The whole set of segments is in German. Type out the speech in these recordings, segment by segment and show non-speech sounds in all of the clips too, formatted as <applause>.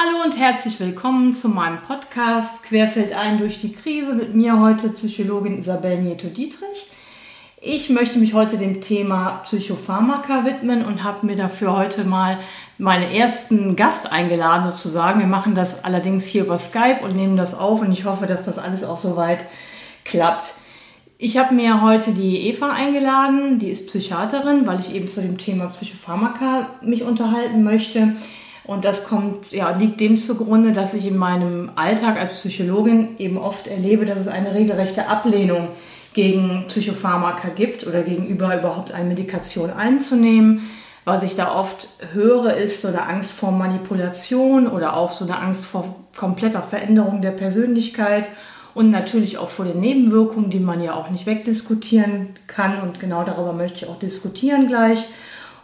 Hallo und herzlich willkommen zu meinem Podcast Querfeld ein durch die Krise mit mir heute Psychologin Isabel Nieto-Dietrich. Ich möchte mich heute dem Thema Psychopharmaka widmen und habe mir dafür heute mal meinen ersten Gast eingeladen sozusagen. Wir machen das allerdings hier über Skype und nehmen das auf und ich hoffe, dass das alles auch soweit klappt. Ich habe mir heute die Eva eingeladen, die ist Psychiaterin, weil ich eben zu dem Thema Psychopharmaka mich unterhalten möchte. Und das kommt, ja, liegt dem zugrunde, dass ich in meinem Alltag als Psychologin eben oft erlebe, dass es eine regelrechte Ablehnung gegen Psychopharmaka gibt oder gegenüber überhaupt eine Medikation einzunehmen. Was ich da oft höre, ist so eine Angst vor Manipulation oder auch so eine Angst vor kompletter Veränderung der Persönlichkeit und natürlich auch vor den Nebenwirkungen, die man ja auch nicht wegdiskutieren kann. Und genau darüber möchte ich auch diskutieren gleich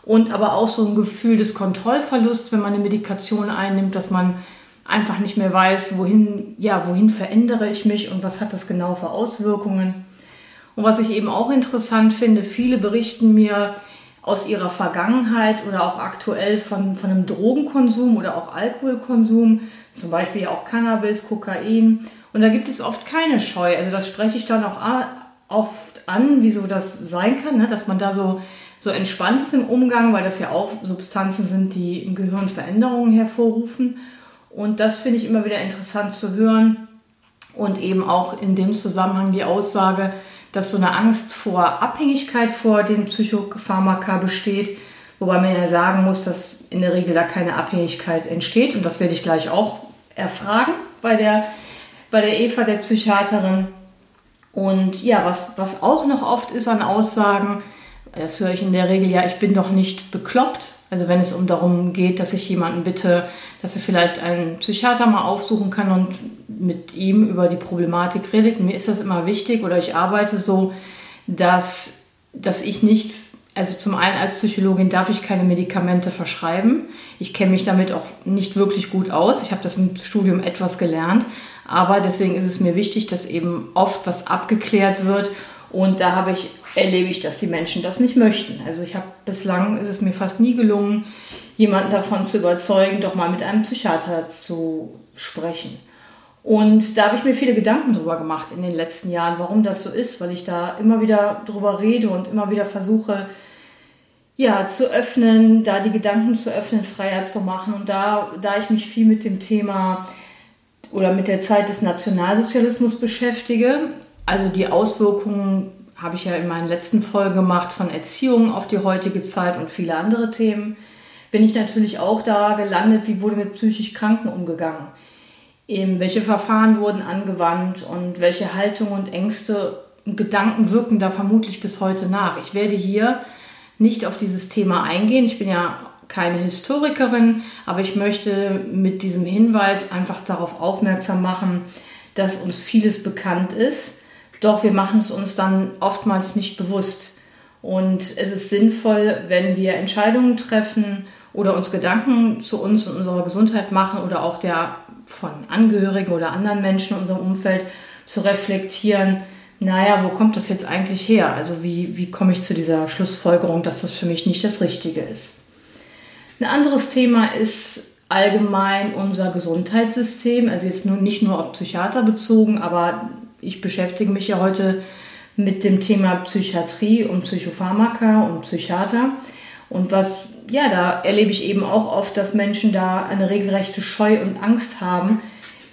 und aber auch so ein Gefühl des Kontrollverlusts, wenn man eine Medikation einnimmt, dass man einfach nicht mehr weiß, wohin, ja, wohin verändere ich mich und was hat das genau für Auswirkungen. Und was ich eben auch interessant finde, viele berichten mir aus ihrer Vergangenheit oder auch aktuell von, von einem Drogenkonsum oder auch Alkoholkonsum, zum Beispiel auch Cannabis, Kokain. Und da gibt es oft keine Scheu. Also das spreche ich dann auch oft an, wieso das sein kann, ne? dass man da so so entspannt ist im Umgang, weil das ja auch Substanzen sind, die im Gehirn Veränderungen hervorrufen. Und das finde ich immer wieder interessant zu hören. Und eben auch in dem Zusammenhang die Aussage, dass so eine Angst vor Abhängigkeit vor den Psychopharmaka besteht, wobei man ja sagen muss, dass in der Regel da keine Abhängigkeit entsteht. Und das werde ich gleich auch erfragen bei der, bei der Eva, der Psychiaterin. Und ja, was, was auch noch oft ist an Aussagen, das höre ich in der Regel ja, ich bin doch nicht bekloppt. Also wenn es um darum geht, dass ich jemanden bitte, dass er vielleicht einen Psychiater mal aufsuchen kann und mit ihm über die Problematik redet. Mir ist das immer wichtig oder ich arbeite so, dass, dass ich nicht, also zum einen als Psychologin darf ich keine Medikamente verschreiben. Ich kenne mich damit auch nicht wirklich gut aus. Ich habe das im Studium etwas gelernt. Aber deswegen ist es mir wichtig, dass eben oft was abgeklärt wird. Und da habe ich erlebe ich, dass die Menschen das nicht möchten. Also ich habe bislang ist es mir fast nie gelungen, jemanden davon zu überzeugen, doch mal mit einem Psychiater zu sprechen. Und da habe ich mir viele Gedanken drüber gemacht in den letzten Jahren, warum das so ist, weil ich da immer wieder drüber rede und immer wieder versuche, ja, zu öffnen, da die Gedanken zu öffnen, freier zu machen. Und da, da ich mich viel mit dem Thema oder mit der Zeit des Nationalsozialismus beschäftige, also die Auswirkungen habe ich ja in meinen letzten Folgen gemacht von Erziehung auf die heutige Zeit und viele andere Themen, bin ich natürlich auch da gelandet, wie wurde mit psychisch Kranken umgegangen. Eben, welche Verfahren wurden angewandt und welche Haltung und Ängste und Gedanken wirken da vermutlich bis heute nach. Ich werde hier nicht auf dieses Thema eingehen. Ich bin ja keine Historikerin, aber ich möchte mit diesem Hinweis einfach darauf aufmerksam machen, dass uns vieles bekannt ist doch wir machen es uns dann oftmals nicht bewusst. Und es ist sinnvoll, wenn wir Entscheidungen treffen oder uns Gedanken zu uns und unserer Gesundheit machen oder auch der von Angehörigen oder anderen Menschen in unserem Umfeld zu reflektieren, naja, wo kommt das jetzt eigentlich her? Also wie, wie komme ich zu dieser Schlussfolgerung, dass das für mich nicht das Richtige ist? Ein anderes Thema ist allgemein unser Gesundheitssystem, also jetzt nur, nicht nur auf Psychiater bezogen, aber ich beschäftige mich ja heute mit dem Thema Psychiatrie und Psychopharmaka und Psychiater. Und was, ja, da erlebe ich eben auch oft, dass Menschen da eine regelrechte Scheu und Angst haben,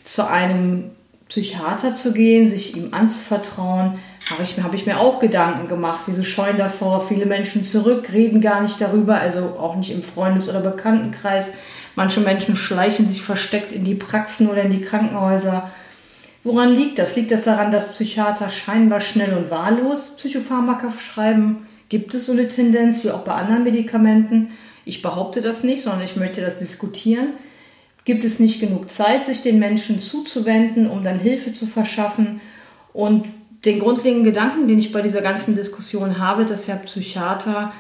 zu einem Psychiater zu gehen, sich ihm anzuvertrauen. Habe ich, habe ich mir auch Gedanken gemacht, wieso scheuen davor viele Menschen zurück, reden gar nicht darüber, also auch nicht im Freundes- oder Bekanntenkreis. Manche Menschen schleichen sich versteckt in die Praxen oder in die Krankenhäuser Woran liegt das? Liegt das daran, dass Psychiater scheinbar schnell und wahllos Psychopharmaka schreiben? Gibt es so eine Tendenz wie auch bei anderen Medikamenten? Ich behaupte das nicht, sondern ich möchte das diskutieren. Gibt es nicht genug Zeit, sich den Menschen zuzuwenden, um dann Hilfe zu verschaffen? Und den grundlegenden Gedanken, den ich bei dieser ganzen Diskussion habe, dass ja Psychiater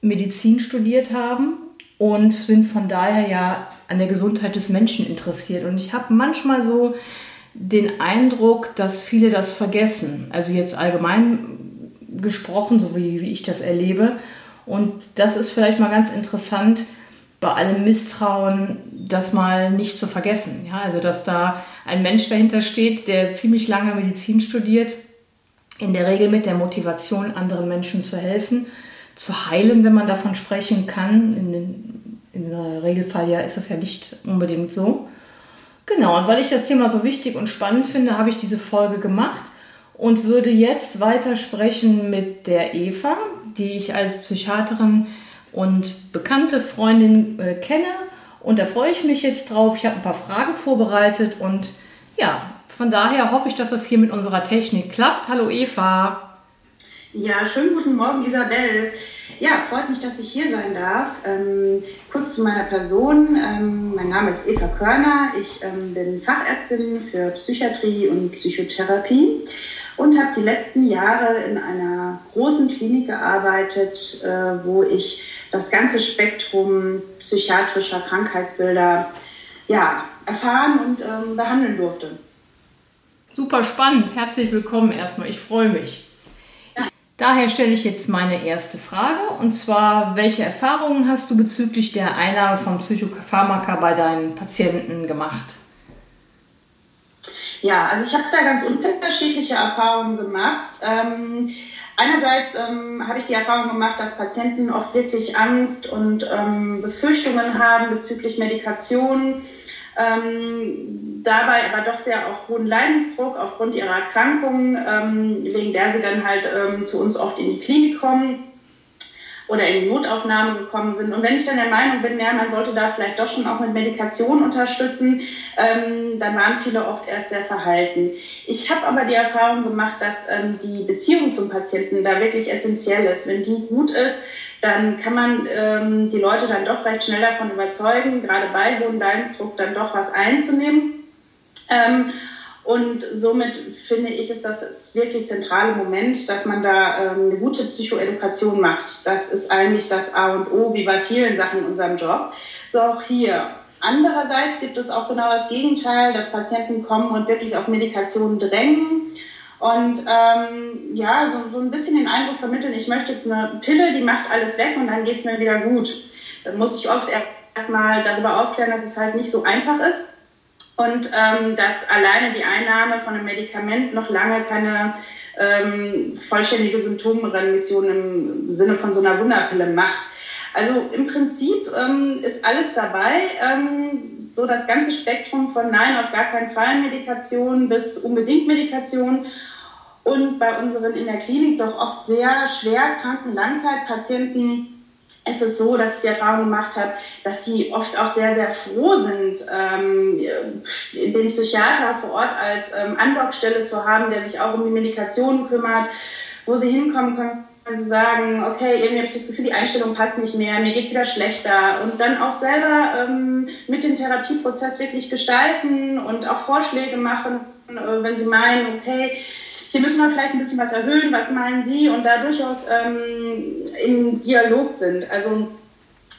Medizin studiert haben und sind von daher ja an der Gesundheit des Menschen interessiert. Und ich habe manchmal so den Eindruck, dass viele das vergessen. Also jetzt allgemein gesprochen, so wie, wie ich das erlebe. Und das ist vielleicht mal ganz interessant, bei allem Misstrauen das mal nicht zu vergessen. Ja, also dass da ein Mensch dahinter steht, der ziemlich lange Medizin studiert, in der Regel mit der Motivation, anderen Menschen zu helfen, zu heilen, wenn man davon sprechen kann. In, den, in der Regelfall ja ist das ja nicht unbedingt so. Genau, und weil ich das Thema so wichtig und spannend finde, habe ich diese Folge gemacht und würde jetzt weiter sprechen mit der Eva, die ich als Psychiaterin und bekannte Freundin äh, kenne. Und da freue ich mich jetzt drauf. Ich habe ein paar Fragen vorbereitet und ja, von daher hoffe ich, dass das hier mit unserer Technik klappt. Hallo Eva. Ja, schönen guten Morgen Isabel. Ja, freut mich, dass ich hier sein darf. Ähm, kurz zu meiner Person. Ähm, mein Name ist Eva Körner. Ich ähm, bin Fachärztin für Psychiatrie und Psychotherapie und habe die letzten Jahre in einer großen Klinik gearbeitet, äh, wo ich das ganze Spektrum psychiatrischer Krankheitsbilder ja, erfahren und ähm, behandeln durfte. Super spannend. Herzlich willkommen erstmal. Ich freue mich. Daher stelle ich jetzt meine erste Frage und zwar, welche Erfahrungen hast du bezüglich der Einnahme von Psychopharmaka bei deinen Patienten gemacht? Ja, also ich habe da ganz unterschiedliche Erfahrungen gemacht. Ähm, einerseits ähm, habe ich die Erfahrung gemacht, dass Patienten oft wirklich Angst und ähm, Befürchtungen haben bezüglich Medikation ähm, dabei aber doch sehr auch hohen Leidensdruck aufgrund ihrer Erkrankung, ähm, wegen der sie dann halt ähm, zu uns oft in die Klinik kommen oder in die Notaufnahme gekommen sind. Und wenn ich dann der Meinung bin, ja, man sollte da vielleicht doch schon auch mit Medikation unterstützen, ähm, dann waren viele oft erst sehr verhalten. Ich habe aber die Erfahrung gemacht, dass ähm, die Beziehung zum Patienten da wirklich essentiell ist. Wenn die gut ist, dann kann man ähm, die Leute dann doch recht schnell davon überzeugen, gerade bei hohem Leidensdruck dann doch was einzunehmen. Ähm, und somit finde ich, ist das wirklich zentrale Moment, dass man da ähm, eine gute Psychoedukation macht. Das ist eigentlich das A und O, wie bei vielen Sachen in unserem Job. So auch hier. Andererseits gibt es auch genau das Gegenteil, dass Patienten kommen und wirklich auf Medikation drängen und ähm, ja, so, so ein bisschen den Eindruck vermitteln, ich möchte jetzt eine Pille, die macht alles weg und dann geht es mir wieder gut. Dann muss ich oft erstmal darüber aufklären, dass es halt nicht so einfach ist und ähm, dass alleine die Einnahme von einem Medikament noch lange keine ähm, vollständige Symptomremission im Sinne von so einer Wunderpille macht. Also im Prinzip ähm, ist alles dabei. Ähm, so das ganze Spektrum von Nein, auf gar keinen Fall Medikation bis unbedingt Medikation und bei unseren in der Klinik doch oft sehr schwer kranken Langzeitpatienten ist es so, dass ich die Erfahrung gemacht habe, dass sie oft auch sehr, sehr froh sind, ähm, den Psychiater vor Ort als ähm, Andockstelle zu haben, der sich auch um die Medikationen kümmert, wo sie hinkommen können sie sagen, okay, irgendwie habe ich das Gefühl, die Einstellung passt nicht mehr, mir geht es wieder schlechter. Und dann auch selber ähm, mit dem Therapieprozess wirklich gestalten und auch Vorschläge machen, äh, wenn sie meinen, okay, hier müssen wir vielleicht ein bisschen was erhöhen, was meinen Sie? Und da durchaus ähm, im Dialog sind. Also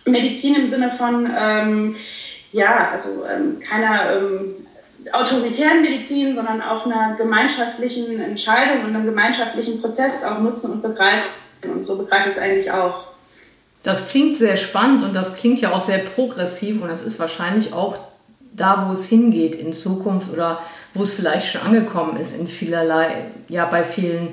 Medizin im Sinne von, ähm, ja, also ähm, keiner ähm, autoritären Medizin, sondern auch einer gemeinschaftlichen Entscheidung und einem gemeinschaftlichen Prozess auch nutzen und begreifen. Und so begreife ich es eigentlich auch. Das klingt sehr spannend und das klingt ja auch sehr progressiv und das ist wahrscheinlich auch da, wo es hingeht in Zukunft oder wo es vielleicht schon angekommen ist in vielerlei, ja, bei vielen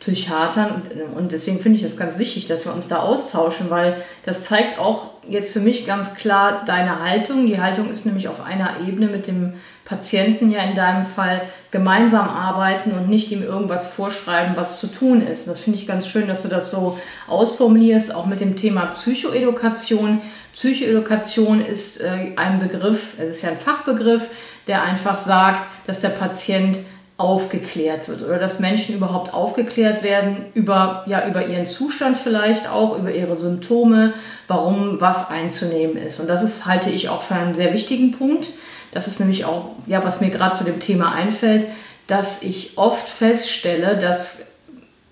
Psychiatern. Und, und deswegen finde ich es ganz wichtig, dass wir uns da austauschen, weil das zeigt auch jetzt für mich ganz klar deine Haltung. Die Haltung ist nämlich auf einer Ebene mit dem Patienten ja in deinem Fall gemeinsam arbeiten und nicht ihm irgendwas vorschreiben, was zu tun ist. Und das finde ich ganz schön, dass du das so ausformulierst, auch mit dem Thema Psychoedukation. Psychoedukation ist äh, ein Begriff, es ist ja ein Fachbegriff, der einfach sagt, dass der Patient aufgeklärt wird oder dass Menschen überhaupt aufgeklärt werden über, ja, über ihren Zustand vielleicht auch, über ihre Symptome, warum was einzunehmen ist. Und das ist, halte ich auch für einen sehr wichtigen Punkt. Das ist nämlich auch, ja, was mir gerade zu dem Thema einfällt, dass ich oft feststelle, dass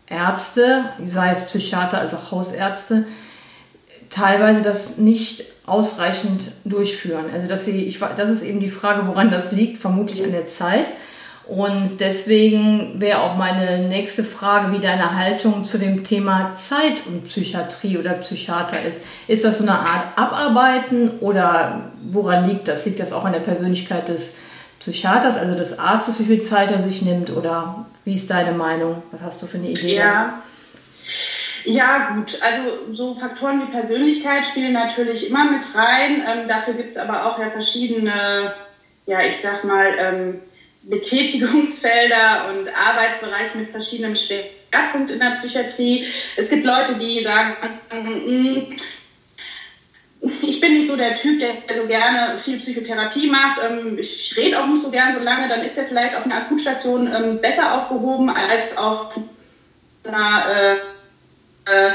Ärzte, sei es Psychiater als auch Hausärzte, teilweise das nicht ausreichend durchführen. Also dass sie, ich, das ist eben die Frage, woran das liegt, vermutlich an der Zeit. Und deswegen wäre auch meine nächste Frage, wie deine Haltung zu dem Thema Zeit und Psychiatrie oder Psychiater ist. Ist das so eine Art Abarbeiten oder woran liegt das? Liegt das auch an der Persönlichkeit des Psychiaters, also des Arztes, wie viel Zeit er sich nimmt? Oder wie ist deine Meinung? Was hast du für eine Idee? Ja. Ja, gut. Also so Faktoren wie Persönlichkeit spielen natürlich immer mit rein. Ähm, dafür gibt es aber auch ja verschiedene, ja, ich sag mal, ähm, Betätigungsfelder und Arbeitsbereiche mit verschiedenen Schwerpunkt in der Psychiatrie. Es gibt Leute, die sagen, mm, ich bin nicht so der Typ, der so gerne viel Psychotherapie macht. Ähm, ich rede auch nicht so gern so lange. Dann ist er vielleicht auf einer Akutstation ähm, besser aufgehoben als auf einer äh,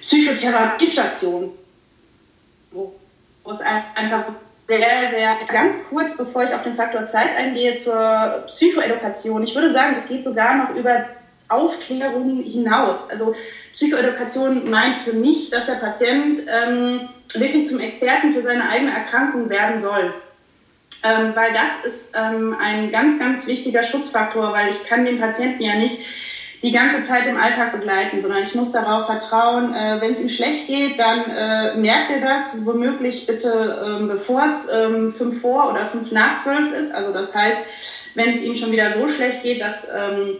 Psychotherapiestation, wo es einfach sehr, sehr ganz kurz, bevor ich auf den Faktor Zeit eingehe, zur Psychoedukation. Ich würde sagen, es geht sogar noch über Aufklärung hinaus. Also Psychoedukation meint für mich, dass der Patient ähm, wirklich zum Experten für seine eigene Erkrankung werden soll. Ähm, weil das ist ähm, ein ganz, ganz wichtiger Schutzfaktor, weil ich kann den Patienten ja nicht die ganze Zeit im Alltag begleiten, sondern ich muss darauf vertrauen, äh, wenn es ihm schlecht geht, dann äh, merkt er das, womöglich bitte, ähm, bevor es ähm, fünf vor oder fünf nach zwölf ist. Also das heißt, wenn es ihm schon wieder so schlecht geht, dass ähm,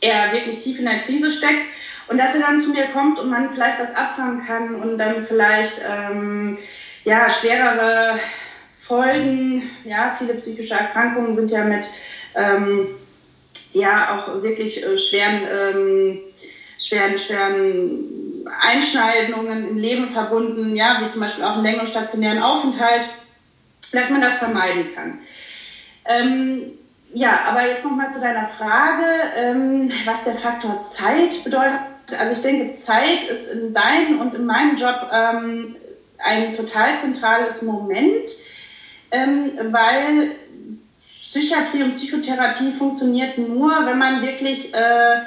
er wirklich tief in der Krise steckt und dass er dann zu mir kommt und man vielleicht was abfangen kann und dann vielleicht ähm, ja schwerere Folgen, ja viele psychische Erkrankungen sind ja mit ähm, ja auch wirklich äh, schweren, ähm, schweren, schweren Einschneidungen im Leben verbunden, ja, wie zum Beispiel auch einen längeren stationären Aufenthalt, dass man das vermeiden kann. Ähm, ja, aber jetzt nochmal zu deiner Frage, ähm, was der Faktor Zeit bedeutet. Also ich denke, Zeit ist in deinem und in meinem Job ähm, ein total zentrales Moment, ähm, weil Psychiatrie und Psychotherapie funktioniert nur, wenn man wirklich äh,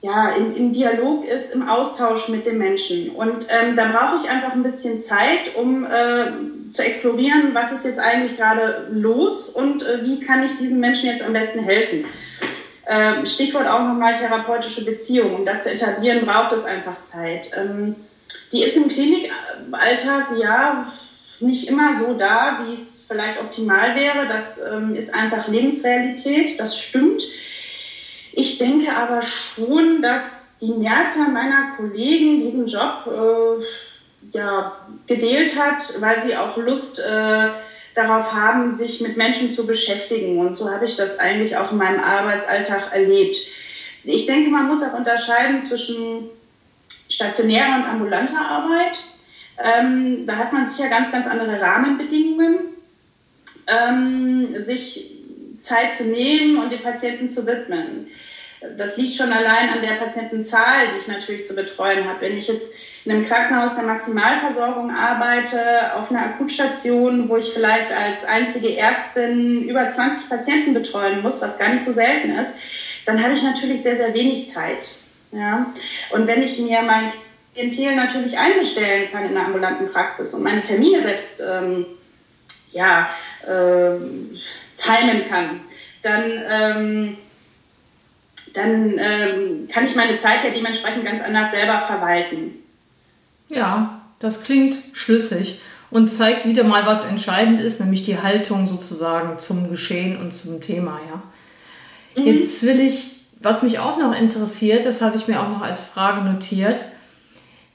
ja, im, im, Dialog ist, im Austausch mit den Menschen. Und ähm, da brauche ich einfach ein bisschen Zeit, um äh, zu explorieren, was ist jetzt eigentlich gerade los und äh, wie kann ich diesen Menschen jetzt am besten helfen. Ähm, Stichwort auch nochmal therapeutische Beziehungen. Um das zu etablieren, braucht es einfach Zeit. Ähm, die ist im Klinikalltag, ja, nicht immer so da, wie es vielleicht optimal wäre. Das ähm, ist einfach Lebensrealität, das stimmt. Ich denke aber schon, dass die Mehrzahl meiner Kollegen diesen Job äh, ja, gewählt hat, weil sie auch Lust äh, darauf haben, sich mit Menschen zu beschäftigen. Und so habe ich das eigentlich auch in meinem Arbeitsalltag erlebt. Ich denke, man muss auch unterscheiden zwischen stationärer und ambulanter Arbeit. Ähm, da hat man sicher ganz, ganz andere Rahmenbedingungen, ähm, sich Zeit zu nehmen und den Patienten zu widmen. Das liegt schon allein an der Patientenzahl, die ich natürlich zu betreuen habe. Wenn ich jetzt in einem Krankenhaus der Maximalversorgung arbeite, auf einer Akutstation, wo ich vielleicht als einzige Ärztin über 20 Patienten betreuen muss, was gar nicht so selten ist, dann habe ich natürlich sehr, sehr wenig Zeit. Ja? Und wenn ich mir mein Klientel natürlich einbestellen kann in der ambulanten Praxis und meine Termine selbst ähm, ja, äh, timen kann, dann, ähm, dann ähm, kann ich meine Zeit ja dementsprechend ganz anders selber verwalten. Ja, das klingt schlüssig und zeigt wieder mal, was entscheidend ist, nämlich die Haltung sozusagen zum Geschehen und zum Thema. Ja. Mhm. Jetzt will ich, was mich auch noch interessiert, das habe ich mir auch noch als Frage notiert,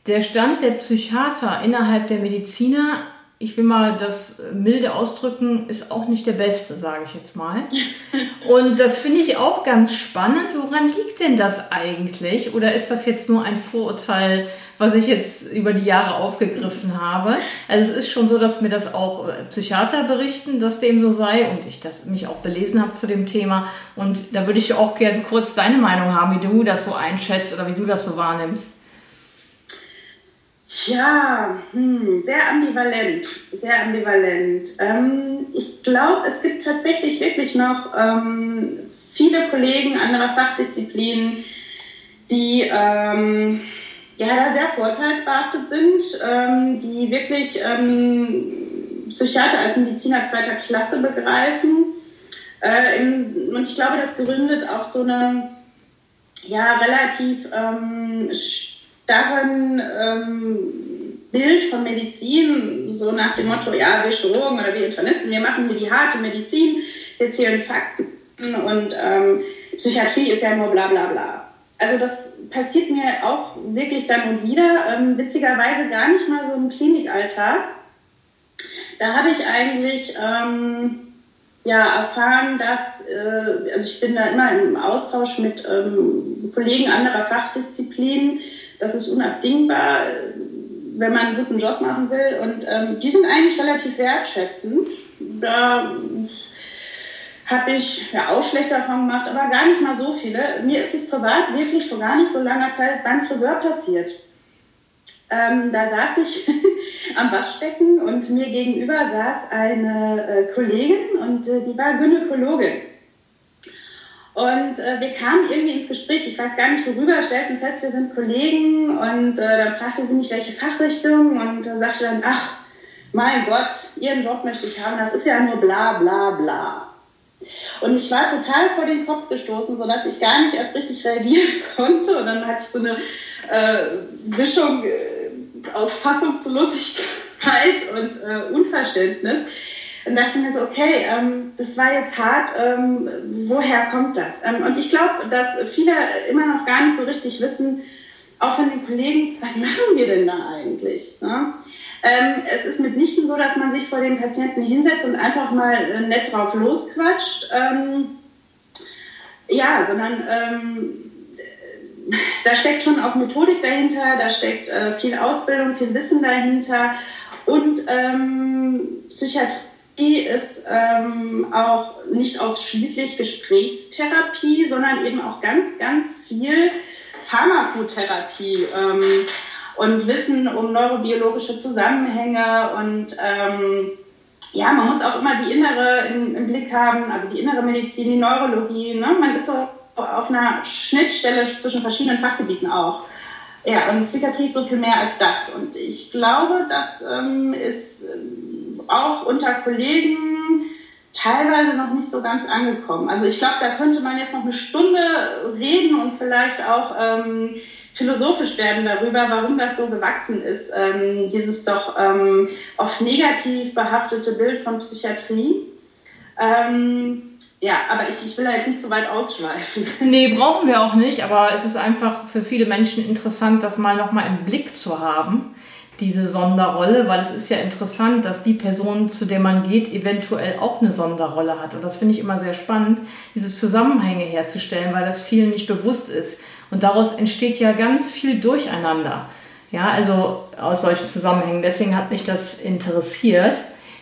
der Stand der Psychiater innerhalb der Mediziner, ich will mal das milde ausdrücken, ist auch nicht der beste, sage ich jetzt mal. <laughs> Und das finde ich auch ganz spannend. Woran liegt denn das eigentlich? Oder ist das jetzt nur ein Vorurteil, was ich jetzt über die Jahre aufgegriffen habe? Also es ist schon so, dass mir das auch Psychiater berichten, dass dem so sei und ich das mich auch belesen habe zu dem Thema. Und da würde ich auch gerne kurz deine Meinung haben, wie du das so einschätzt oder wie du das so wahrnimmst. Tja, hm, sehr ambivalent, sehr ambivalent. Ähm, ich glaube, es gibt tatsächlich wirklich noch ähm, viele Kollegen anderer Fachdisziplinen, die ähm, ja da sehr vorteilsbehaftet sind, ähm, die wirklich ähm, Psychiater als Mediziner zweiter Klasse begreifen. Äh, im, und ich glaube, das gründet auf so einem ja, relativ ähm, starren ähm, Bild von Medizin, so nach dem Motto, ja, wir Chirurgen oder wir Internisten, wir machen hier die harte Medizin, wir zählen Fakten und ähm, Psychiatrie ist ja nur bla bla bla. Also das passiert mir auch wirklich dann und wieder, ähm, witzigerweise gar nicht mal so im Klinikalltag. Da habe ich eigentlich ähm, ja, erfahren, dass, äh, also ich bin da immer im Austausch mit ähm, Kollegen anderer Fachdisziplinen, das ist unabdingbar, wenn man einen guten Job machen will. Und ähm, die sind eigentlich relativ wertschätzend. Da habe ich ja auch schlechte Erfahrungen gemacht, aber gar nicht mal so viele. Mir ist es privat wirklich vor gar nicht so langer Zeit beim Friseur passiert. Ähm, da saß ich <laughs> am Waschbecken und mir gegenüber saß eine äh, Kollegin und äh, die war Gynäkologin. Und äh, wir kamen irgendwie ins Gespräch, ich weiß gar nicht worüber, stellten fest, wir sind Kollegen und äh, dann fragte sie mich, welche Fachrichtung und äh, sagte dann, ach, mein Gott, Ihren Job möchte ich haben, das ist ja nur bla bla bla. Und ich war total vor den Kopf gestoßen, sodass ich gar nicht erst richtig reagieren <laughs> konnte. Und dann hatte ich so eine äh, Mischung äh, aus Fassungslosigkeit und äh, Unverständnis. Und dachte mir so, okay, ähm, das war jetzt hart, ähm, woher kommt das? Ähm, und ich glaube, dass viele immer noch gar nicht so richtig wissen, auch von den Kollegen, was machen wir denn da eigentlich? Ne? Ähm, es ist mitnichten so, dass man sich vor den Patienten hinsetzt und einfach mal äh, nett drauf losquatscht. Ähm, ja, sondern ähm, da steckt schon auch Methodik dahinter, da steckt äh, viel Ausbildung, viel Wissen dahinter und ähm, Psychiatrie ist ähm, auch nicht ausschließlich Gesprächstherapie, sondern eben auch ganz, ganz viel Pharmakotherapie. Ähm, und Wissen um neurobiologische Zusammenhänge und ähm, ja, man muss auch immer die innere im, im, Blick haben, also die innere Medizin, die Neurologie. Ne? Man ist so auf einer Schnittstelle zwischen verschiedenen Fachgebieten auch. Ja, und Psychiatrie ist so viel mehr als das. Und ich glaube, das ähm, ist auch unter Kollegen teilweise noch nicht so ganz angekommen. Also ich glaube, da könnte man jetzt noch eine Stunde reden und vielleicht auch ähm, philosophisch werden darüber, warum das so gewachsen ist, ähm, dieses doch ähm, oft negativ behaftete Bild von Psychiatrie. Ähm, ja, aber ich, ich will da jetzt nicht so weit ausschweifen. <laughs> Nee, brauchen wir auch nicht, aber es ist einfach für viele Menschen interessant, das mal nochmal im Blick zu haben, diese Sonderrolle, weil es ist ja interessant, dass die Person, zu der man geht, eventuell auch eine Sonderrolle hat. Und das finde ich immer sehr spannend, diese Zusammenhänge herzustellen, weil das vielen nicht bewusst ist. Und daraus entsteht ja ganz viel Durcheinander. Ja, also aus solchen Zusammenhängen. Deswegen hat mich das interessiert.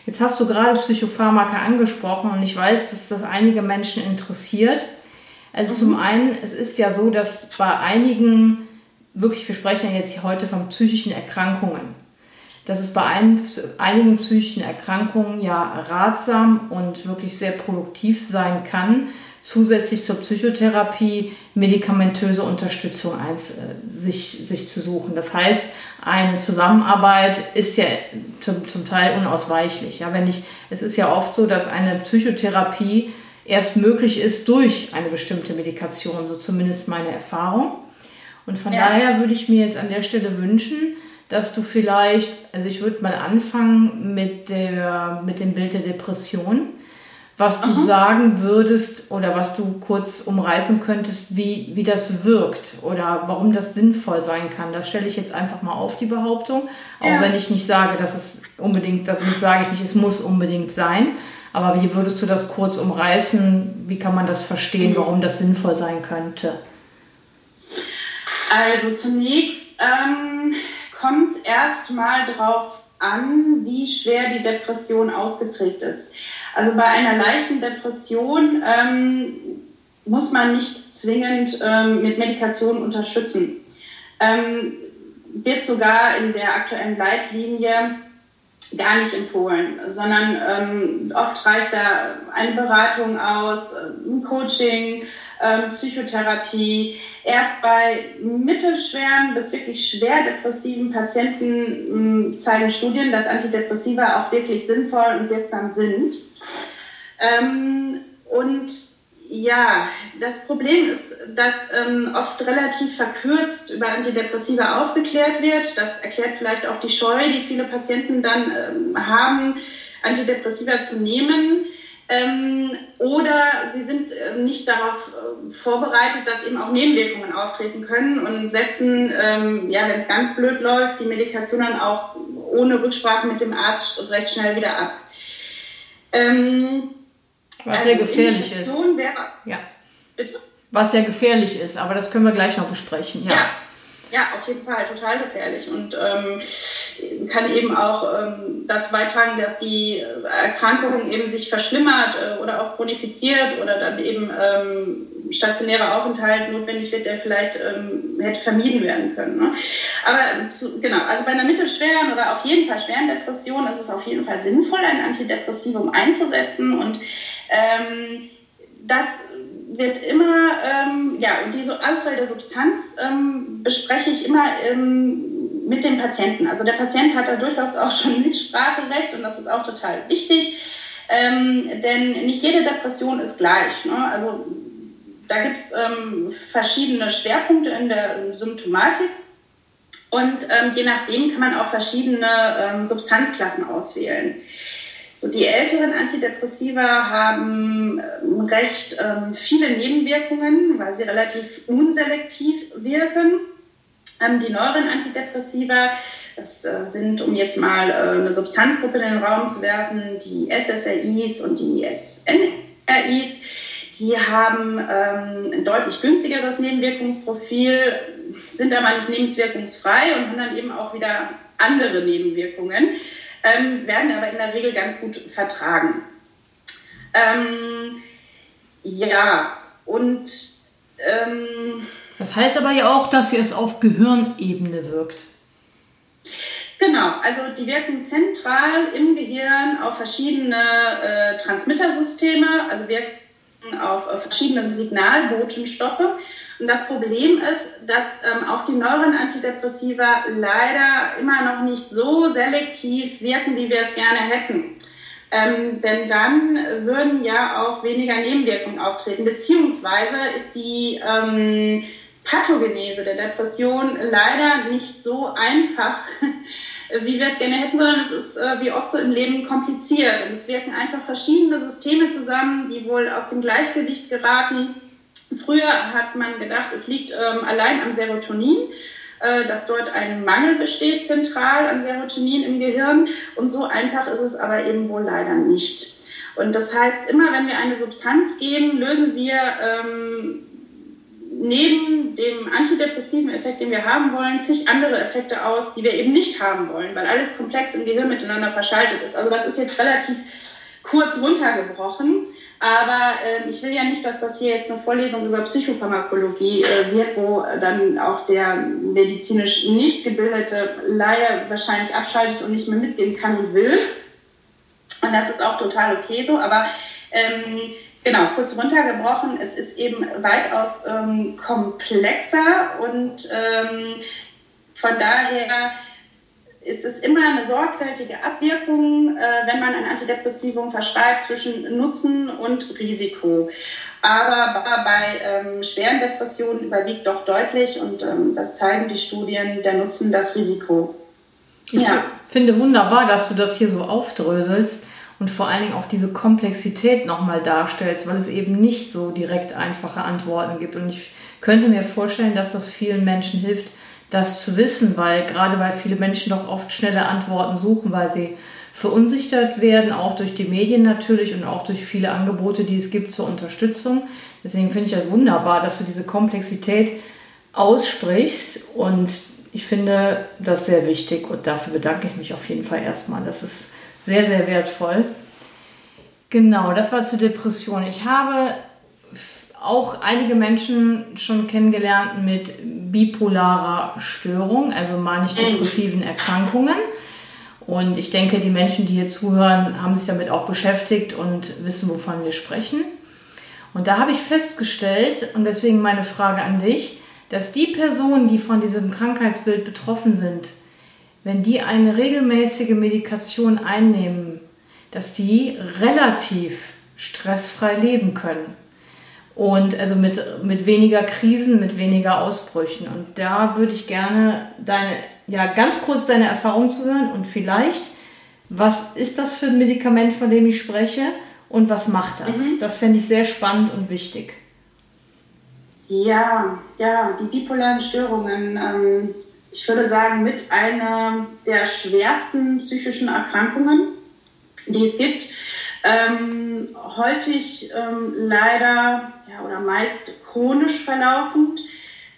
Jetzt hast du gerade Psychopharmaka angesprochen und ich weiß, dass das einige Menschen interessiert. Also mhm. zum einen, es ist ja so, dass bei einigen, wirklich, wir sprechen ja jetzt heute von psychischen Erkrankungen, dass es bei ein, einigen psychischen Erkrankungen ja ratsam und wirklich sehr produktiv sein kann, zusätzlich zur Psychotherapie medikamentöse Unterstützung eins, äh, sich, sich zu suchen. Das heißt, eine Zusammenarbeit ist ja zum, zum Teil unausweichlich. Ja, wenn ich, es ist ja oft so, dass eine Psychotherapie erst möglich ist durch eine bestimmte Medikation, so zumindest meine Erfahrung. Und von ja. daher würde ich mir jetzt an der Stelle wünschen, dass du vielleicht, also ich würde mal anfangen mit, der, mit dem Bild der Depression was du Aha. sagen würdest oder was du kurz umreißen könntest, wie, wie das wirkt oder warum das sinnvoll sein kann. Das stelle ich jetzt einfach mal auf, die Behauptung. Auch ja. wenn ich nicht sage, dass es unbedingt, damit sage ich nicht, es muss unbedingt sein. Aber wie würdest du das kurz umreißen? Wie kann man das verstehen, mhm. warum das sinnvoll sein könnte? Also zunächst ähm, kommt es erstmal darauf an, wie schwer die Depression ausgeprägt ist. Also bei einer leichten Depression ähm, muss man nicht zwingend ähm, mit Medikation unterstützen. Ähm, wird sogar in der aktuellen Leitlinie gar nicht empfohlen, sondern ähm, oft reicht da eine Beratung aus, ein Coaching, ähm, Psychotherapie. Erst bei mittelschweren bis wirklich schwer depressiven Patienten mh, zeigen Studien, dass Antidepressiva auch wirklich sinnvoll und wirksam sind. Ähm, und ja, das Problem ist, dass ähm, oft relativ verkürzt über Antidepressiva aufgeklärt wird. Das erklärt vielleicht auch die Scheu, die viele Patienten dann ähm, haben, Antidepressiva zu nehmen. Ähm, oder sie sind äh, nicht darauf äh, vorbereitet, dass eben auch Nebenwirkungen auftreten können und setzen, ähm, ja, wenn es ganz blöd läuft, die Medikation dann auch ohne Rücksprache mit dem Arzt recht schnell wieder ab. Ähm, was also sehr gefährlich ist. Wäre, ja. Bitte? Was ja gefährlich ist, aber das können wir gleich noch besprechen. Ja, ja, ja auf jeden Fall total gefährlich und ähm, kann eben auch ähm, dazu beitragen, dass die Erkrankung eben sich verschlimmert äh, oder auch chronifiziert oder dann eben ähm, stationärer Aufenthalt notwendig wird, der vielleicht ähm, hätte vermieden werden können. Ne? Aber zu, genau, also bei einer mittelschweren oder auf jeden Fall schweren Depression ist es auf jeden Fall sinnvoll, ein Antidepressivum einzusetzen und ähm, das wird immer, ähm, ja, und diese Auswahl der Substanz ähm, bespreche ich immer ähm, mit dem Patienten. Also der Patient hat da durchaus auch schon <laughs> Mitspracherecht und das ist auch total wichtig, ähm, denn nicht jede Depression ist gleich. Ne? Also da gibt es ähm, verschiedene Schwerpunkte in der Symptomatik und ähm, je nachdem kann man auch verschiedene Substanzklassen auswählen. So, die älteren Antidepressiva haben ähm, recht ähm, viele Nebenwirkungen, weil sie relativ unselektiv wirken. Ähm, die neueren Antidepressiva, das äh, sind, um jetzt mal äh, eine Substanzgruppe in den Raum zu werfen, die SSRIs und die SNRIs, die haben ähm, ein deutlich günstigeres Nebenwirkungsprofil, sind aber nicht lebenswirkungsfrei und haben dann eben auch wieder andere Nebenwirkungen ähm, werden aber in der Regel ganz gut vertragen. Ähm, ja, und ähm, das heißt aber ja auch, dass sie es auf Gehirnebene wirkt. Genau, also die wirken zentral im Gehirn auf verschiedene äh, Transmittersysteme, also wirken auf, auf verschiedene Signalbotenstoffe und das Problem ist, dass ähm, auch die Neuronantidepressiva leider immer noch nicht so selektiv wirken, wie wir es gerne hätten. Ähm, denn dann würden ja auch weniger Nebenwirkungen auftreten, beziehungsweise ist die ähm, Pathogenese der Depression leider nicht so einfach, <laughs> wie wir es gerne hätten, sondern es ist äh, wie oft so im Leben kompliziert. Und es wirken einfach verschiedene Systeme zusammen, die wohl aus dem Gleichgewicht geraten Früher hat man gedacht, es liegt ähm, allein am Serotonin, äh, dass dort ein Mangel besteht zentral an Serotonin im Gehirn. Und so einfach ist es aber eben wohl leider nicht. Und das heißt, immer wenn wir eine Substanz geben, lösen wir ähm, neben dem antidepressiven Effekt, den wir haben wollen, zig andere Effekte aus, die wir eben nicht haben wollen, weil alles komplex im Gehirn miteinander verschaltet ist. Also das ist jetzt relativ kurz runtergebrochen. Aber äh, ich will ja nicht, dass das hier jetzt eine Vorlesung über Psychopharmakologie äh, wird, wo dann auch der medizinisch nicht gebildete Laie wahrscheinlich abschaltet und nicht mehr mitgehen kann und will. Und das ist auch total okay so. Aber ähm, genau, kurz runtergebrochen, es ist eben weitaus ähm, komplexer und ähm, von daher ist es immer eine sorgfältige Abwirkung, äh, wenn man ein Antidepressivum verschreibt zwischen Nutzen und Risiko. Aber bei ähm, schweren Depressionen überwiegt doch deutlich, und ähm, das zeigen die Studien, der Nutzen das Risiko. Ich ja. finde wunderbar, dass du das hier so aufdröselst und vor allen Dingen auch diese Komplexität nochmal darstellst, weil es eben nicht so direkt einfache Antworten gibt. Und ich könnte mir vorstellen, dass das vielen Menschen hilft, das zu wissen, weil gerade weil viele Menschen doch oft schnelle Antworten suchen, weil sie verunsichert werden, auch durch die Medien natürlich und auch durch viele Angebote, die es gibt zur Unterstützung. Deswegen finde ich das wunderbar, dass du diese Komplexität aussprichst und ich finde das sehr wichtig und dafür bedanke ich mich auf jeden Fall erstmal. Das ist sehr, sehr wertvoll. Genau, das war zur Depression. Ich habe auch einige Menschen schon kennengelernt mit bipolarer Störung, also manisch-depressiven Erkrankungen. Und ich denke, die Menschen, die hier zuhören, haben sich damit auch beschäftigt und wissen, wovon wir sprechen. Und da habe ich festgestellt, und deswegen meine Frage an dich, dass die Personen, die von diesem Krankheitsbild betroffen sind, wenn die eine regelmäßige Medikation einnehmen, dass die relativ stressfrei leben können. Und also mit, mit weniger Krisen, mit weniger Ausbrüchen. Und da würde ich gerne deine, ja, ganz kurz deine Erfahrung zu hören und vielleicht, was ist das für ein Medikament, von dem ich spreche und was macht das? Mhm. Das fände ich sehr spannend und wichtig. Ja, ja, die bipolaren Störungen, ähm, ich würde sagen, mit einer der schwersten psychischen Erkrankungen, die es gibt. Ähm, häufig ähm, leider ja, oder meist chronisch verlaufend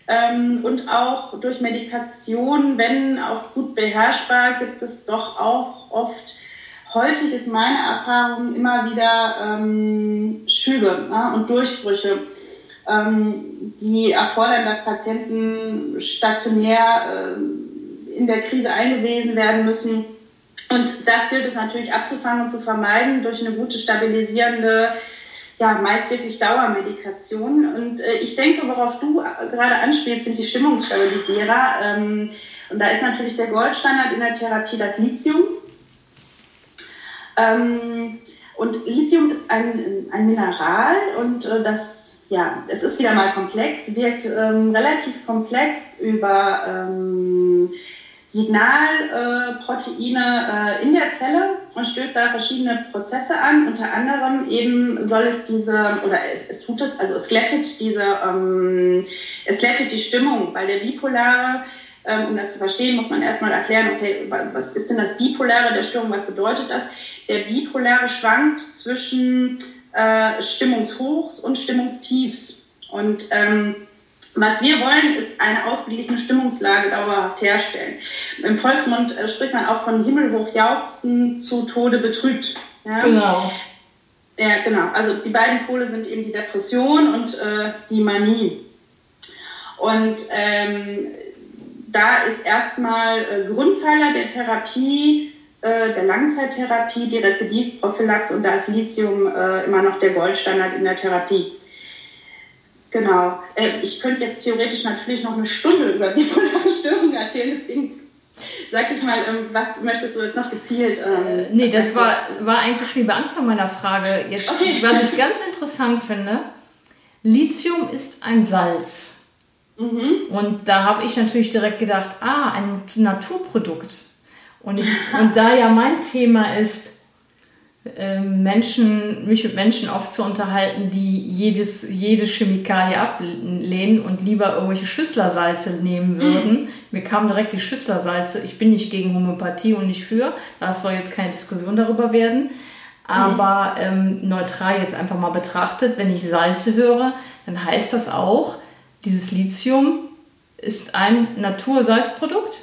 ähm, und auch durch Medikation, wenn auch gut beherrschbar, gibt es doch auch oft, häufig ist meine Erfahrung immer wieder ähm, Schübe ja, und Durchbrüche ähm, die erfordern, dass Patienten stationär äh, in der Krise eingewiesen werden müssen. Und das gilt es natürlich abzufangen und zu vermeiden durch eine gute stabilisierende, ja, meist wirklich Dauermedikation. Und äh, ich denke, worauf du gerade anspielst, sind die Stimmungsstabilisierer. Ähm, und da ist natürlich der Goldstandard in der Therapie das Lithium. Ähm, und Lithium ist ein, ein Mineral und äh, das, ja, es ist wieder mal komplex, wirkt ähm, relativ komplex über ähm, Signalproteine äh, in der Zelle und stößt da verschiedene Prozesse an. Unter anderem eben soll es diese, oder es, es tut es, also es glättet diese, ähm, es glättet die Stimmung, weil der bipolare ähm, um das zu verstehen, muss man erstmal erklären, okay, was ist denn das Bipolare der Störung, was bedeutet das? Der Bipolare schwankt zwischen äh, Stimmungshochs und Stimmungstiefs. Und ähm, was wir wollen, ist eine ausgeglichene Stimmungslage dauerhaft herstellen. Im Volksmund äh, spricht man auch von himmelhoch jauchzen zu Tode betrübt. Ja? Genau. Ja, genau. Also die beiden Pole sind eben die Depression und äh, die Manie. Und ähm, da ist erstmal äh, Grundpfeiler der Therapie, äh, der Langzeittherapie, die Rezidivprophylaxe und da ist Lithium äh, immer noch der Goldstandard in der Therapie. Genau. Äh, ich könnte jetzt theoretisch natürlich noch eine Stunde über bipolare Störungen erzählen, deswegen sag ich mal, ähm, was möchtest du jetzt noch gezielt? Ähm, nee, das war, war eigentlich schon die Beantwortung meiner Frage. Jetzt, okay. Was ich ganz interessant finde, Lithium ist ein Salz. Mhm. Und da habe ich natürlich direkt gedacht, ah, ein Naturprodukt. Und, ich, und da ja mein Thema ist, Menschen, mich mit Menschen oft zu unterhalten, die jedes, jede Chemikalie ablehnen und lieber irgendwelche Schüsslersalze nehmen mhm. würden. Mhm. Mir kam direkt die Schüsslersalze. Ich bin nicht gegen Homöopathie und nicht für. Das soll jetzt keine Diskussion darüber werden. Mhm. Aber ähm, neutral jetzt einfach mal betrachtet, wenn ich Salze höre, dann heißt das auch, dieses Lithium ist ein Natursalzprodukt?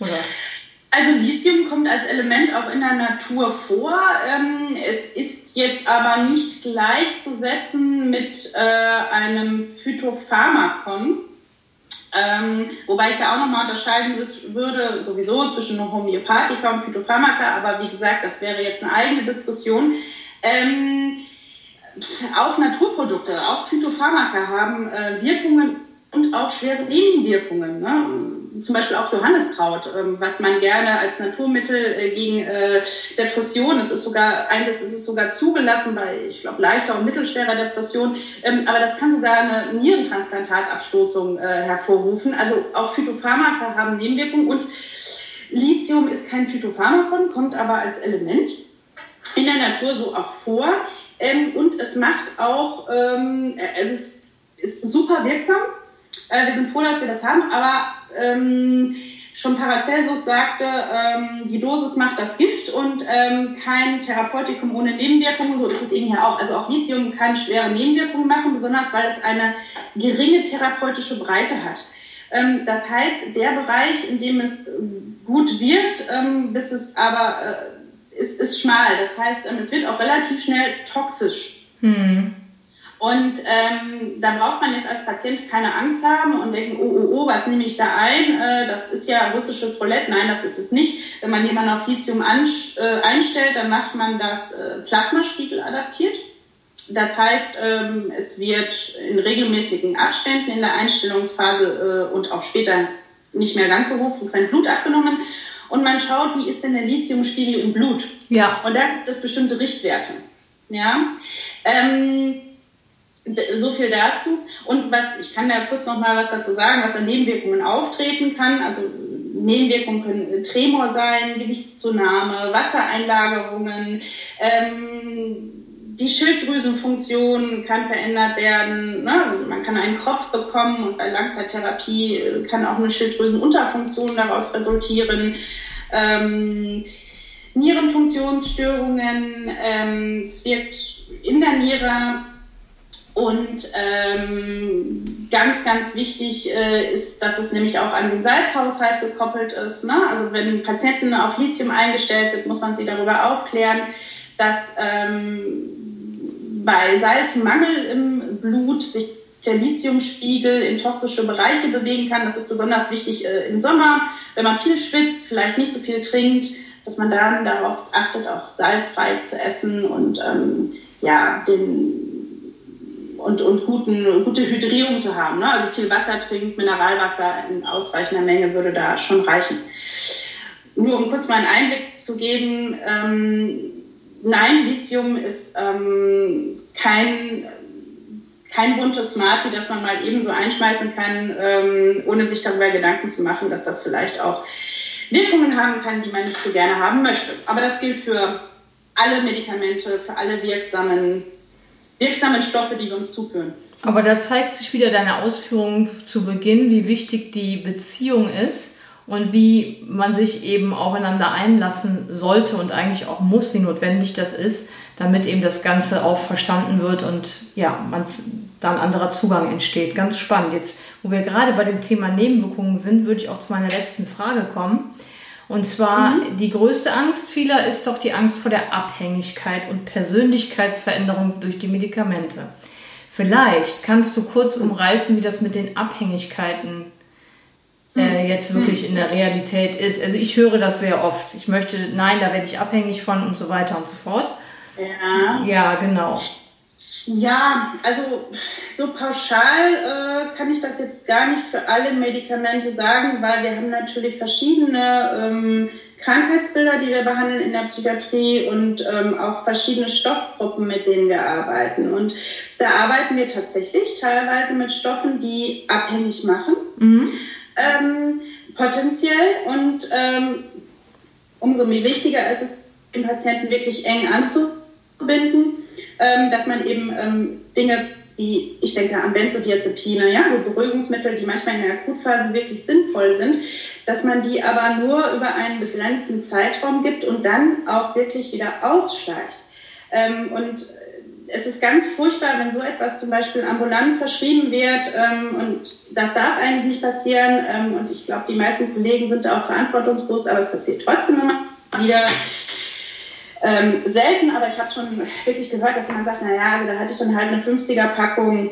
Oder? Also Lithium kommt als Element auch in der Natur vor. Ähm, es ist jetzt aber nicht gleichzusetzen mit äh, einem Phytopharmakon. Ähm, wobei ich da auch nochmal unterscheiden würde, sowieso zwischen Homöopathika und Phytopharmaka, aber wie gesagt, das wäre jetzt eine eigene Diskussion. Ähm, auch Naturprodukte, auch Phytopharmaka haben äh, Wirkungen und auch schwere Nebenwirkungen. Ne? Zum Beispiel auch Johanniskraut, ähm, was man gerne als Naturmittel äh, gegen äh, Depressionen, es ist sogar einsetzt, es ist sogar zugelassen bei, ich glaube, leichter und mittelschwerer Depression, ähm, aber das kann sogar eine Nierentransplantatabstoßung äh, hervorrufen. Also auch Phytopharmaka haben Nebenwirkungen und Lithium ist kein Phytopharmakon, kommt aber als Element in der Natur so auch vor. Ähm, und es macht auch, es ist, ist super wirksam. Äh, wir sind froh, dass wir das haben, aber ähm, schon Paracelsus sagte, ähm, die Dosis macht das Gift und ähm, kein Therapeutikum ohne Nebenwirkungen. So ist es eben hier auch. Also auch Lithium kann schwere Nebenwirkungen machen, besonders weil es eine geringe therapeutische Breite hat. Ähm, das heißt, der Bereich, in dem es gut wirkt, ähm, bis es aber äh, ist, ist schmal. Das heißt, ähm, es wird auch relativ schnell toxisch. Hm. Und ähm, da braucht man jetzt als Patient keine Angst haben und denken, oh, oh, oh, was nehme ich da ein? Äh, das ist ja russisches Roulette. Nein, das ist es nicht. Wenn man jemanden auf Lithium äh, einstellt, dann macht man das äh, Plasmaspiegel adaptiert. das heißt, ähm, es wird in regelmäßigen Abständen in der Einstellungsphase äh, und auch später nicht mehr ganz so hoch frequent Blut abgenommen und man schaut, wie ist denn der Lithiumspiegel im Blut. Ja. Und da gibt es bestimmte Richtwerte. Ja. Ähm, so viel dazu. Und was, ich kann da kurz noch mal was dazu sagen, was an Nebenwirkungen auftreten kann. Also Nebenwirkungen können Tremor sein, Gewichtszunahme, Wassereinlagerungen, ähm, die Schilddrüsenfunktion kann verändert werden. Ne? Also man kann einen Kopf bekommen und bei Langzeittherapie äh, kann auch eine Schilddrüsenunterfunktion daraus resultieren. Ähm, Nierenfunktionsstörungen, ähm, es wirkt in der Niere und ähm, ganz, ganz wichtig äh, ist, dass es nämlich auch an den Salzhaushalt gekoppelt ist. Ne? Also wenn Patienten auf Lithium eingestellt sind, muss man sie darüber aufklären, dass ähm, bei Salzmangel im Blut sich der Lithiumspiegel in toxische Bereiche bewegen kann. Das ist besonders wichtig äh, im Sommer, wenn man viel schwitzt, vielleicht nicht so viel trinkt, dass man dann darauf achtet, auch salzreich zu essen und ähm, ja, den und, und guten, gute Hydrierung zu haben. Ne? Also viel Wasser trinkt, Mineralwasser in ausreichender Menge würde da schon reichen. Nur um kurz mal einen Einblick zu geben, ähm, nein, Lithium ist ähm, kein, kein buntes Smarty, das man mal ebenso einschmeißen kann, ähm, ohne sich darüber Gedanken zu machen, dass das vielleicht auch Wirkungen haben kann, die man nicht so gerne haben möchte. Aber das gilt für alle Medikamente, für alle wirksamen, wirksamen Stoffe, die wir uns zuführen. Aber da zeigt sich wieder deine Ausführung zu Beginn, wie wichtig die Beziehung ist und wie man sich eben aufeinander einlassen sollte und eigentlich auch muss, wie notwendig das ist, damit eben das Ganze auch verstanden wird und ja, man da ein anderer Zugang entsteht. Ganz spannend. Jetzt, wo wir gerade bei dem Thema Nebenwirkungen sind, würde ich auch zu meiner letzten Frage kommen. Und zwar mhm. die größte Angst vieler ist doch die Angst vor der Abhängigkeit und Persönlichkeitsveränderung durch die Medikamente. Vielleicht kannst du kurz umreißen, wie das mit den Abhängigkeiten äh, hm. jetzt wirklich hm. in der Realität ist. Also ich höre das sehr oft. Ich möchte, nein, da werde ich abhängig von und so weiter und so fort. Ja. Ja, genau. Ja, also so pauschal äh, kann ich das jetzt gar nicht für alle Medikamente sagen, weil wir haben natürlich verschiedene ähm, Krankheitsbilder, die wir behandeln in der Psychiatrie und ähm, auch verschiedene Stoffgruppen, mit denen wir arbeiten. Und da arbeiten wir tatsächlich teilweise mit Stoffen, die abhängig machen. Mhm ähm, potenziell und ähm, umso wichtiger ist es, den Patienten wirklich eng anzubinden, dass man eben ähm, Dinge wie, ich denke an Benzodiazepine, ja, so Beruhigungsmittel, die manchmal in der Akutphase wirklich sinnvoll sind, dass man die aber nur über einen begrenzten Zeitraum gibt und dann auch wirklich wieder aussteigt. Ähm, und es ist ganz furchtbar, wenn so etwas zum Beispiel ambulant verschrieben wird ähm, und das darf eigentlich nicht passieren ähm, und ich glaube, die meisten Kollegen sind da auch verantwortungsbewusst, aber es passiert trotzdem immer wieder. Ähm, selten, aber ich habe schon wirklich gehört, dass jemand sagt, naja, also da hatte ich dann halt eine 50er-Packung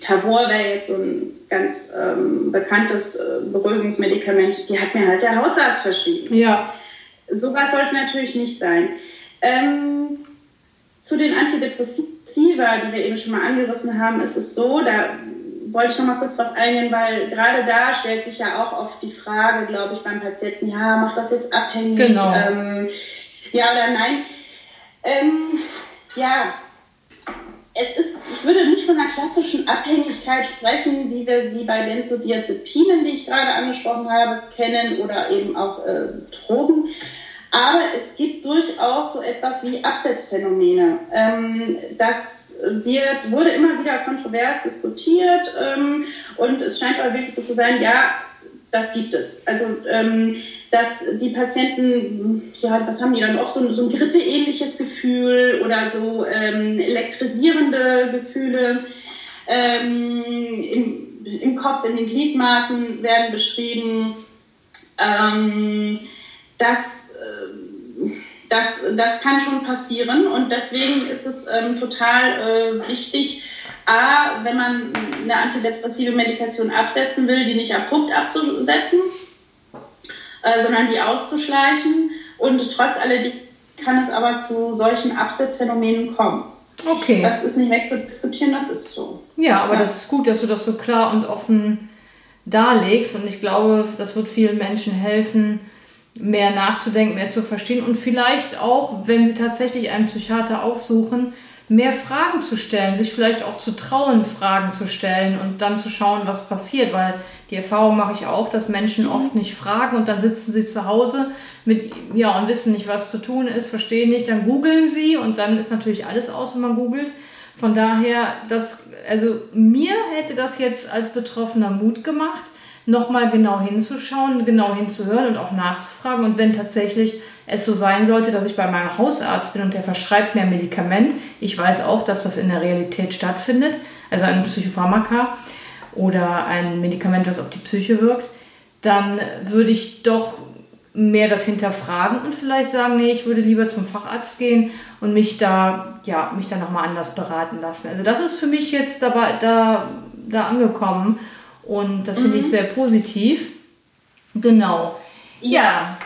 Tavor wäre jetzt so ein ganz ähm, bekanntes äh, Beruhigungsmedikament, die hat mir halt der Hausarzt verschrieben. Ja. Sowas sollte natürlich nicht sein. Ähm, zu den Antidepressiva, die wir eben schon mal angerissen haben, ist es so, da wollte ich noch mal kurz drauf eingehen, weil gerade da stellt sich ja auch oft die Frage, glaube ich, beim Patienten, ja, macht das jetzt abhängig? Genau. Ähm, ja oder nein? Ähm, ja, es ist, ich würde nicht von einer klassischen Abhängigkeit sprechen, wie wir sie bei Benzodiazepinen, die ich gerade angesprochen habe, kennen oder eben auch äh, Drogen. Aber es gibt durchaus so etwas wie Absetzphänomene. Ähm, das wird, wurde immer wieder kontrovers diskutiert ähm, und es scheint aber wirklich so zu sein, ja, das gibt es. Also, ähm, dass die Patienten, ja, was haben die dann oft, so, so ein grippeähnliches Gefühl oder so ähm, elektrisierende Gefühle ähm, im, im Kopf, in den Gliedmaßen werden beschrieben. Ähm, dass das, das kann schon passieren und deswegen ist es ähm, total äh, wichtig, A, wenn man eine antidepressive Medikation absetzen will, die nicht abrupt abzusetzen, äh, sondern die auszuschleichen und trotz alledem kann es aber zu solchen Absetzphänomenen kommen. Okay. Das ist nicht wegzudiskutieren, das ist so. Ja, aber ja. das ist gut, dass du das so klar und offen darlegst. Und ich glaube, das wird vielen Menschen helfen, mehr nachzudenken, mehr zu verstehen und vielleicht auch, wenn sie tatsächlich einen Psychiater aufsuchen, mehr Fragen zu stellen, sich vielleicht auch zu trauen, Fragen zu stellen und dann zu schauen, was passiert, weil die Erfahrung mache ich auch, dass Menschen oft nicht fragen und dann sitzen sie zu Hause mit, ja, und wissen nicht, was zu tun ist, verstehen nicht, dann googeln sie und dann ist natürlich alles aus, wenn man googelt. Von daher, das, also mir hätte das jetzt als Betroffener Mut gemacht, nochmal genau hinzuschauen, genau hinzuhören und auch nachzufragen. Und wenn tatsächlich es so sein sollte, dass ich bei meinem Hausarzt bin und der verschreibt mir ein Medikament, ich weiß auch, dass das in der Realität stattfindet, also ein Psychopharmaka oder ein Medikament, das auf die Psyche wirkt, dann würde ich doch mehr das hinterfragen und vielleicht sagen, nee, ich würde lieber zum Facharzt gehen und mich da, ja, mich da nochmal anders beraten lassen. Also das ist für mich jetzt dabei, da, da angekommen und das finde ich mhm. sehr positiv. Genau. Ja. ja.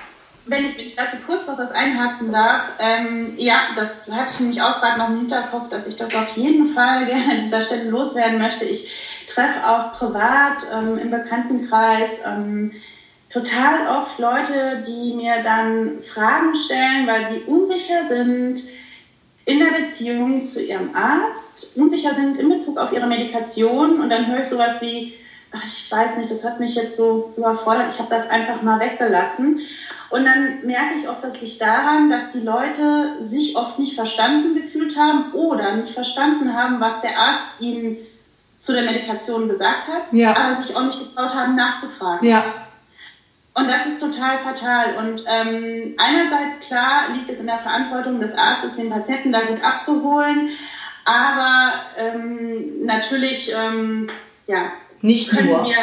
Wenn ich dazu kurz noch was einhaken darf, ähm, ja, das hatte ich nämlich auch gerade noch im Hinterkopf, dass ich das auf jeden Fall <laughs> gerne an dieser Stelle loswerden möchte. Ich treffe auch privat ähm, im Bekanntenkreis ähm, total oft Leute, die mir dann Fragen stellen, weil sie unsicher sind in der Beziehung zu ihrem Arzt, unsicher sind in Bezug auf ihre Medikation und dann höre ich sowas wie, ach, ich weiß nicht, das hat mich jetzt so überfordert, ich habe das einfach mal weggelassen. Und dann merke ich auch, das liegt daran, dass die Leute sich oft nicht verstanden gefühlt haben oder nicht verstanden haben, was der Arzt ihnen zu der Medikation gesagt hat, ja. aber sich auch nicht getraut haben, nachzufragen. Ja. Und das ist total fatal. Und ähm, einerseits, klar, liegt es in der Verantwortung des Arztes, den Patienten da gut abzuholen. Aber ähm, natürlich, ähm, ja, nicht können nur. wir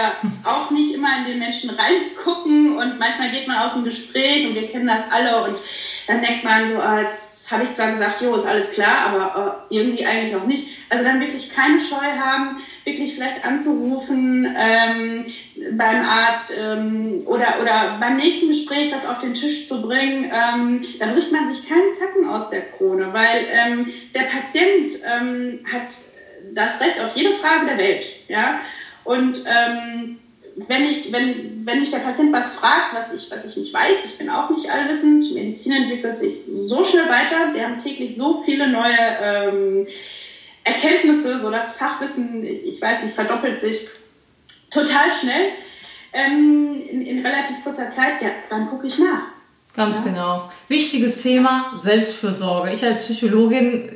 auch nicht immer in den Menschen reingucken und manchmal geht man aus dem Gespräch und wir kennen das alle und dann denkt man so, als habe ich zwar gesagt, jo, ist alles klar, aber äh, irgendwie eigentlich auch nicht. Also dann wirklich keine Scheu haben, wirklich vielleicht anzurufen ähm, beim Arzt ähm, oder, oder beim nächsten Gespräch das auf den Tisch zu bringen, ähm, dann bricht man sich keinen Zacken aus der Krone, weil ähm, der Patient ähm, hat das Recht auf jede Frage der Welt. Ja? Und ähm, wenn, ich, wenn, wenn mich der Patient was fragt, was ich, was ich nicht weiß, ich bin auch nicht allwissend, Medizin entwickelt sich so schnell weiter, wir haben täglich so viele neue ähm, Erkenntnisse, so das Fachwissen, ich weiß nicht, verdoppelt sich total schnell ähm, in, in relativ kurzer Zeit, ja, dann gucke ich nach. Ganz ja. genau. Wichtiges Thema, Selbstfürsorge. Ich als Psychologin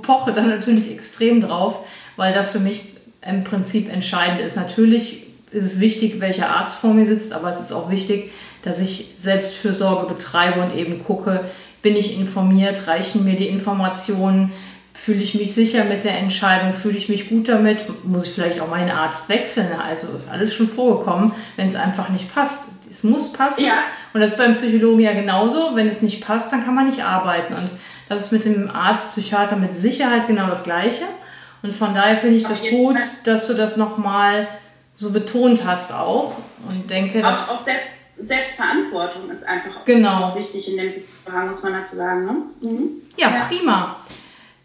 poche da natürlich extrem drauf, weil das für mich im Prinzip entscheidend ist. Natürlich ist es wichtig, welcher Arzt vor mir sitzt, aber es ist auch wichtig, dass ich Selbstfürsorge betreibe und eben gucke, bin ich informiert, reichen mir die Informationen, fühle ich mich sicher mit der Entscheidung, fühle ich mich gut damit, muss ich vielleicht auch meinen Arzt wechseln. Also ist alles schon vorgekommen, wenn es einfach nicht passt. Es muss passen. Ja. Und das ist beim Psychologen ja genauso. Wenn es nicht passt, dann kann man nicht arbeiten. Und das ist mit dem Arzt, Psychiater mit Sicherheit genau das Gleiche. Und von daher finde ich Auf das gut, Fall. dass du das nochmal so betont hast auch. Und denke, dass auch, auch selbst, Selbstverantwortung ist einfach genau. wichtig in dem Zusammenhang, muss man dazu sagen. Ne? Mhm. Ja, ja, prima.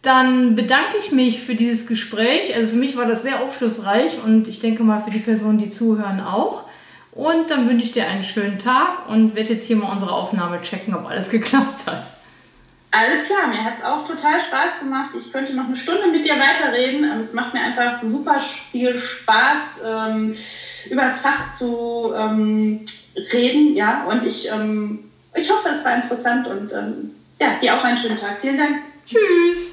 Dann bedanke ich mich für dieses Gespräch. Also für mich war das sehr aufschlussreich und ich denke mal für die Personen, die zuhören, auch. Und dann wünsche ich dir einen schönen Tag und werde jetzt hier mal unsere Aufnahme checken, ob alles <laughs> geklappt hat. Alles klar, mir hat es auch total Spaß gemacht. Ich könnte noch eine Stunde mit dir weiterreden. Ähm, es macht mir einfach super viel Spaß, ähm, über das Fach zu ähm, reden. Ja, und ich, ähm, ich hoffe, es war interessant und ähm, ja, dir auch einen schönen Tag. Vielen Dank. Tschüss.